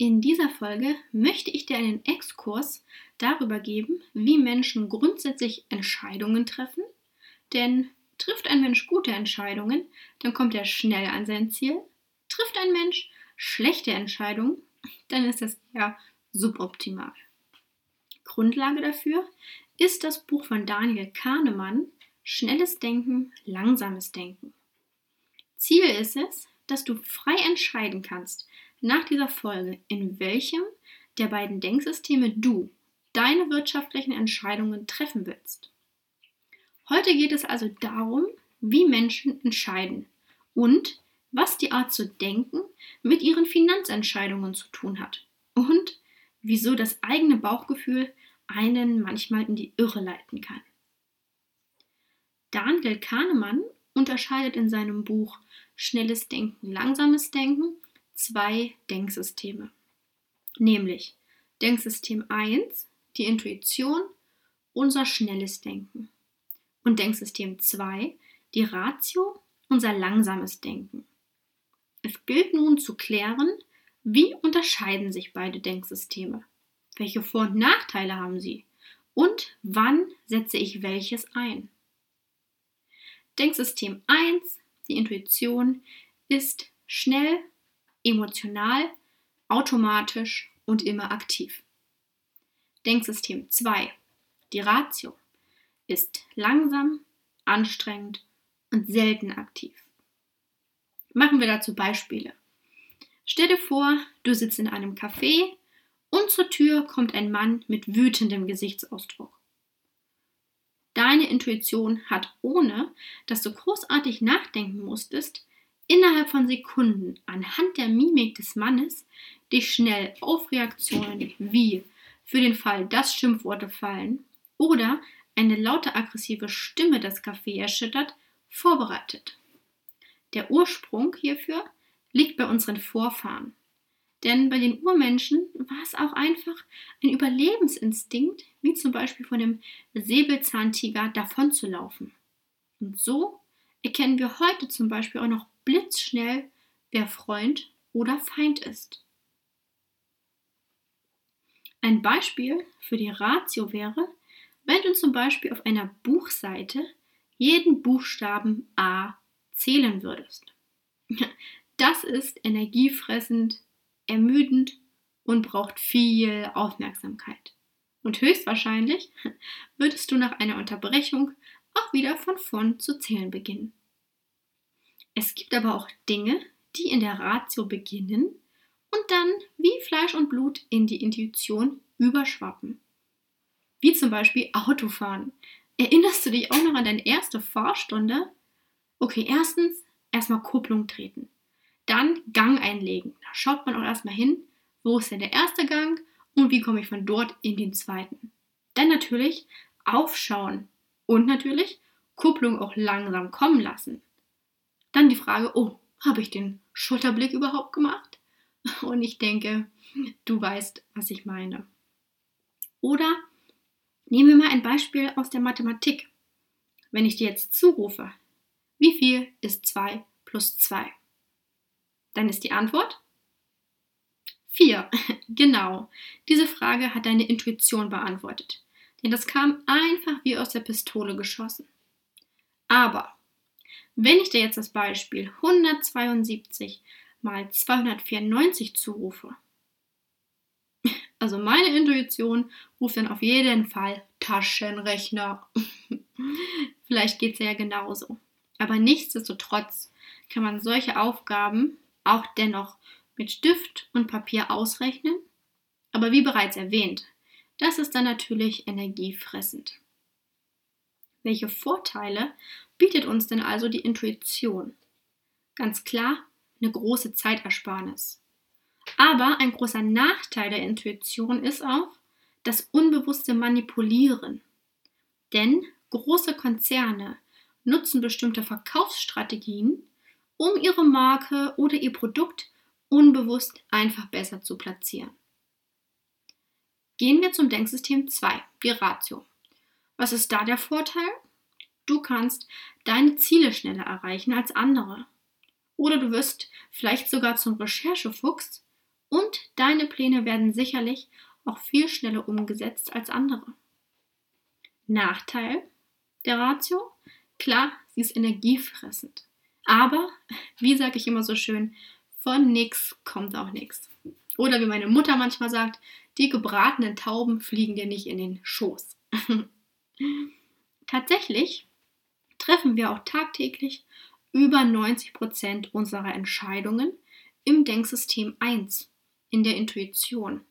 In dieser Folge möchte ich dir einen Exkurs darüber geben, wie Menschen grundsätzlich Entscheidungen treffen. Denn trifft ein Mensch gute Entscheidungen, dann kommt er schnell an sein Ziel. Trifft ein Mensch schlechte Entscheidungen, dann ist das eher suboptimal. Grundlage dafür ist das Buch von Daniel Kahnemann, Schnelles Denken, langsames Denken. Ziel ist es, dass du frei entscheiden kannst, nach dieser Folge, in welchem der beiden Denksysteme du deine wirtschaftlichen Entscheidungen treffen willst. Heute geht es also darum, wie Menschen entscheiden und was die Art zu denken mit ihren Finanzentscheidungen zu tun hat und wieso das eigene Bauchgefühl einen manchmal in die Irre leiten kann. Daniel Kahnemann unterscheidet in seinem Buch Schnelles Denken, langsames Denken zwei Denksysteme. Nämlich Denksystem 1, die Intuition, unser schnelles Denken. Und Denksystem 2, die Ratio, unser langsames Denken. Es gilt nun zu klären, wie unterscheiden sich beide Denksysteme? Welche Vor- und Nachteile haben sie? Und wann setze ich welches ein? Denksystem 1, die Intuition, ist schnell, emotional, automatisch und immer aktiv. Denksystem 2, die Ratio, ist langsam, anstrengend und selten aktiv. Machen wir dazu Beispiele. Stell dir vor, du sitzt in einem Café und zur Tür kommt ein Mann mit wütendem Gesichtsausdruck. Deine Intuition hat, ohne dass du großartig nachdenken musstest, innerhalb von Sekunden anhand der Mimik des Mannes dich schnell auf Reaktionen wie für den Fall, dass Schimpfworte fallen oder eine laute aggressive Stimme das Café erschüttert, vorbereitet. Der Ursprung hierfür liegt bei unseren Vorfahren. Denn bei den Urmenschen war es auch einfach ein Überlebensinstinkt, wie zum Beispiel von dem Säbelzahntiger davonzulaufen. Und so erkennen wir heute zum Beispiel auch noch blitzschnell, wer Freund oder Feind ist. Ein Beispiel für die Ratio wäre, wenn du zum Beispiel auf einer Buchseite jeden Buchstaben A zählen würdest. Das ist energiefressend, ermüdend und braucht viel Aufmerksamkeit. Und höchstwahrscheinlich würdest du nach einer Unterbrechung auch wieder von vorn zu zählen beginnen. Es gibt aber auch Dinge, die in der Ratio beginnen und dann wie Fleisch und Blut in die Intuition überschwappen. Wie zum Beispiel Autofahren. Erinnerst du dich auch noch an deine erste Fahrstunde? Okay, erstens erstmal Kupplung treten. Dann Gang einlegen. Da schaut man auch erstmal hin, wo ist denn der erste Gang und wie komme ich von dort in den zweiten. Dann natürlich aufschauen und natürlich Kupplung auch langsam kommen lassen. Dann die Frage, oh, habe ich den Schulterblick überhaupt gemacht? Und ich denke, du weißt, was ich meine. Oder nehmen wir mal ein Beispiel aus der Mathematik. Wenn ich dir jetzt zurufe, wie viel ist 2 plus 2? Dann ist die Antwort 4. genau. Diese Frage hat deine Intuition beantwortet. Denn das kam einfach wie aus der Pistole geschossen. Aber wenn ich dir jetzt das Beispiel 172 mal 294 zurufe, also meine Intuition ruft dann auf jeden Fall Taschenrechner. Vielleicht geht es ja genauso. Aber nichtsdestotrotz kann man solche Aufgaben auch dennoch mit Stift und Papier ausrechnen. Aber wie bereits erwähnt, das ist dann natürlich energiefressend. Welche Vorteile bietet uns denn also die Intuition? Ganz klar, eine große Zeitersparnis. Aber ein großer Nachteil der Intuition ist auch das unbewusste Manipulieren. Denn große Konzerne nutzen bestimmte Verkaufsstrategien, um ihre Marke oder ihr Produkt unbewusst einfach besser zu platzieren. Gehen wir zum Denksystem 2, die Ratio. Was ist da der Vorteil? Du kannst deine Ziele schneller erreichen als andere. Oder du wirst vielleicht sogar zum Recherchefuchs und deine Pläne werden sicherlich auch viel schneller umgesetzt als andere. Nachteil der Ratio? Klar, sie ist energiefressend. Aber, wie sage ich immer so schön, von nix kommt auch nichts. Oder wie meine Mutter manchmal sagt, die gebratenen Tauben fliegen dir nicht in den Schoß. Tatsächlich treffen wir auch tagtäglich über 90 Prozent unserer Entscheidungen im Denksystem 1, in der Intuition.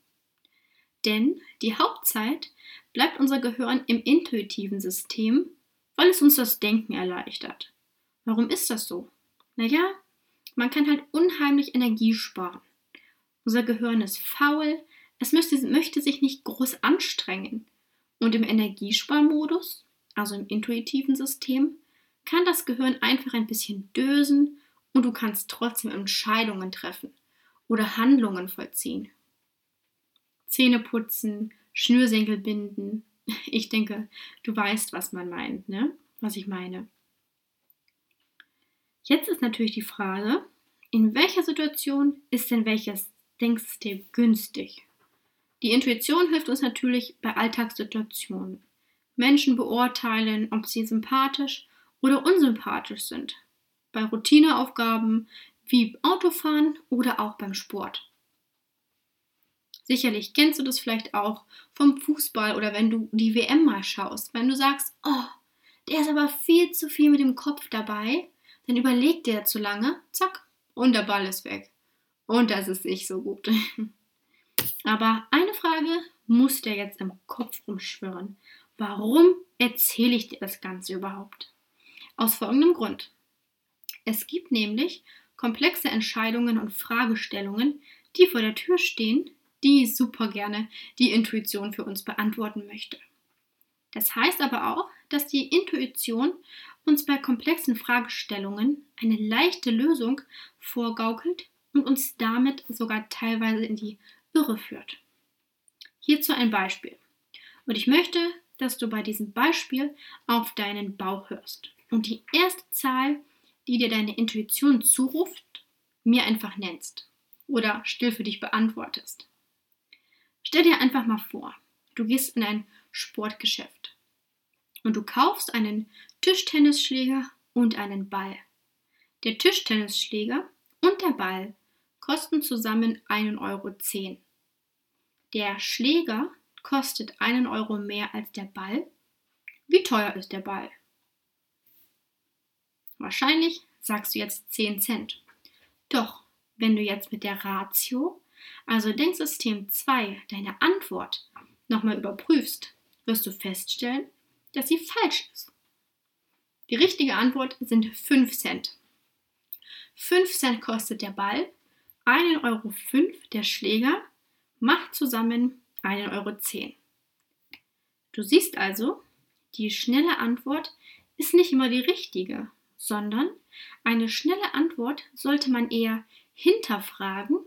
Denn die Hauptzeit bleibt unser Gehirn im intuitiven System, weil es uns das Denken erleichtert. Warum ist das so? Naja, man kann halt unheimlich Energie sparen. Unser Gehirn ist faul, es möchte, möchte sich nicht groß anstrengen. Und im Energiesparmodus, also im intuitiven System, kann das Gehirn einfach ein bisschen dösen und du kannst trotzdem Entscheidungen treffen oder Handlungen vollziehen. Zähne putzen, Schnürsenkel binden. Ich denke, du weißt, was man meint, ne? Was ich meine. Jetzt ist natürlich die Frage, in welcher Situation ist denn welches Denksystem günstig? Die Intuition hilft uns natürlich bei Alltagssituationen. Menschen beurteilen, ob sie sympathisch oder unsympathisch sind. Bei Routineaufgaben wie Autofahren oder auch beim Sport. Sicherlich kennst du das vielleicht auch vom Fußball oder wenn du die WM mal schaust. Wenn du sagst, oh, der ist aber viel zu viel mit dem Kopf dabei, dann überlegt der zu lange, zack, und der Ball ist weg. Und das ist nicht so gut. Aber eine Frage muss dir jetzt im Kopf rumschwirren. Warum erzähle ich dir das Ganze überhaupt? Aus folgendem Grund. Es gibt nämlich komplexe Entscheidungen und Fragestellungen, die vor der Tür stehen, die super gerne die Intuition für uns beantworten möchte. Das heißt aber auch, dass die Intuition uns bei komplexen Fragestellungen eine leichte Lösung vorgaukelt und uns damit sogar teilweise in die Irre führt. Hierzu ein Beispiel. Und ich möchte, dass du bei diesem Beispiel auf deinen Bauch hörst und die erste Zahl, die dir deine Intuition zuruft, mir einfach nennst oder still für dich beantwortest. Stell dir einfach mal vor, du gehst in ein Sportgeschäft und du kaufst einen Tischtennisschläger und einen Ball. Der Tischtennisschläger und der Ball kosten zusammen 1,10 Euro. Der Schläger kostet einen Euro mehr als der Ball. Wie teuer ist der Ball? Wahrscheinlich sagst du jetzt 10 Cent. Doch, wenn du jetzt mit der Ratio, also Denksystem 2, deine Antwort nochmal überprüfst, wirst du feststellen, dass sie falsch ist. Die richtige Antwort sind 5 Cent. 5 Cent kostet der Ball, 1,05 Euro der Schläger, macht zusammen 1,10 Euro. Du siehst also, die schnelle Antwort ist nicht immer die richtige, sondern eine schnelle Antwort sollte man eher hinterfragen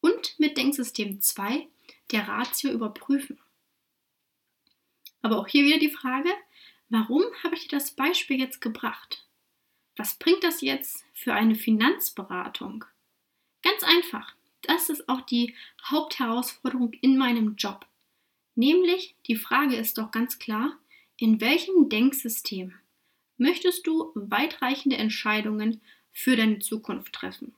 und mit Denksystem 2 der Ratio überprüfen. Aber auch hier wieder die Frage, warum habe ich dir das Beispiel jetzt gebracht? Was bringt das jetzt für eine Finanzberatung? Ganz einfach. Das ist auch die Hauptherausforderung in meinem Job. Nämlich, die Frage ist doch ganz klar, in welchem Denksystem möchtest du weitreichende Entscheidungen für deine Zukunft treffen?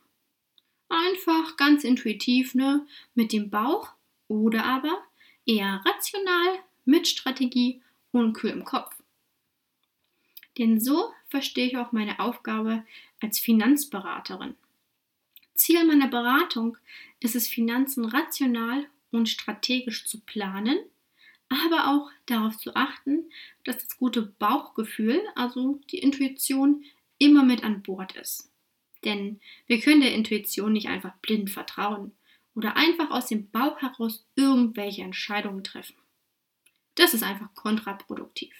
Einfach ganz intuitiv, ne, mit dem Bauch oder aber eher rational mit Strategie und kühl im Kopf. Denn so verstehe ich auch meine Aufgabe als Finanzberaterin. Ziel meiner Beratung ist es, Finanzen rational und strategisch zu planen, aber auch darauf zu achten, dass das gute Bauchgefühl, also die Intuition, immer mit an Bord ist. Denn wir können der Intuition nicht einfach blind vertrauen oder einfach aus dem Bauch heraus irgendwelche Entscheidungen treffen. Das ist einfach kontraproduktiv.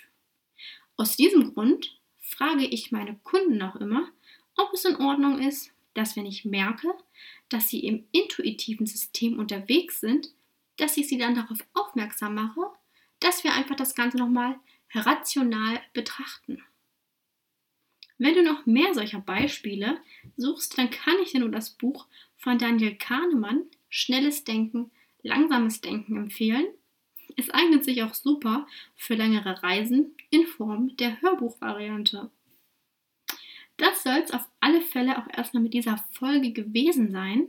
Aus diesem Grund frage ich meine Kunden auch immer, ob es in Ordnung ist, dass wenn ich merke, dass sie im intuitiven System unterwegs sind, dass ich sie dann darauf aufmerksam mache, dass wir einfach das Ganze nochmal rational betrachten. Wenn du noch mehr solcher Beispiele suchst, dann kann ich dir nur das Buch von Daniel Kahnemann, Schnelles Denken, Langsames Denken empfehlen. Es eignet sich auch super für längere Reisen in Form der Hörbuchvariante. Das soll es auf alle Fälle auch erstmal mit dieser Folge gewesen sein.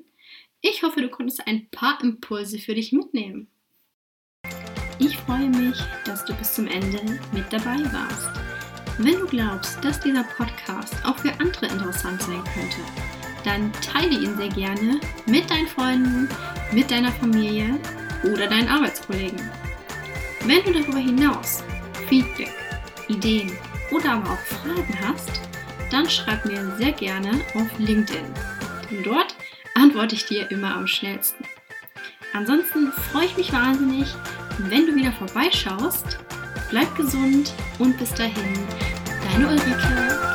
Ich hoffe, du konntest ein paar Impulse für dich mitnehmen. Ich freue mich, dass du bis zum Ende mit dabei warst. Wenn du glaubst, dass dieser Podcast auch für andere interessant sein könnte, dann teile ihn sehr gerne mit deinen Freunden, mit deiner Familie oder deinen Arbeitskollegen. Wenn du darüber hinaus Feedback, Ideen oder aber auch Fragen hast, dann schreib mir sehr gerne auf LinkedIn. Denn dort antworte ich dir immer am schnellsten. Ansonsten freue ich mich wahnsinnig, wenn du wieder vorbeischaust. Bleib gesund und bis dahin, deine Ulrike.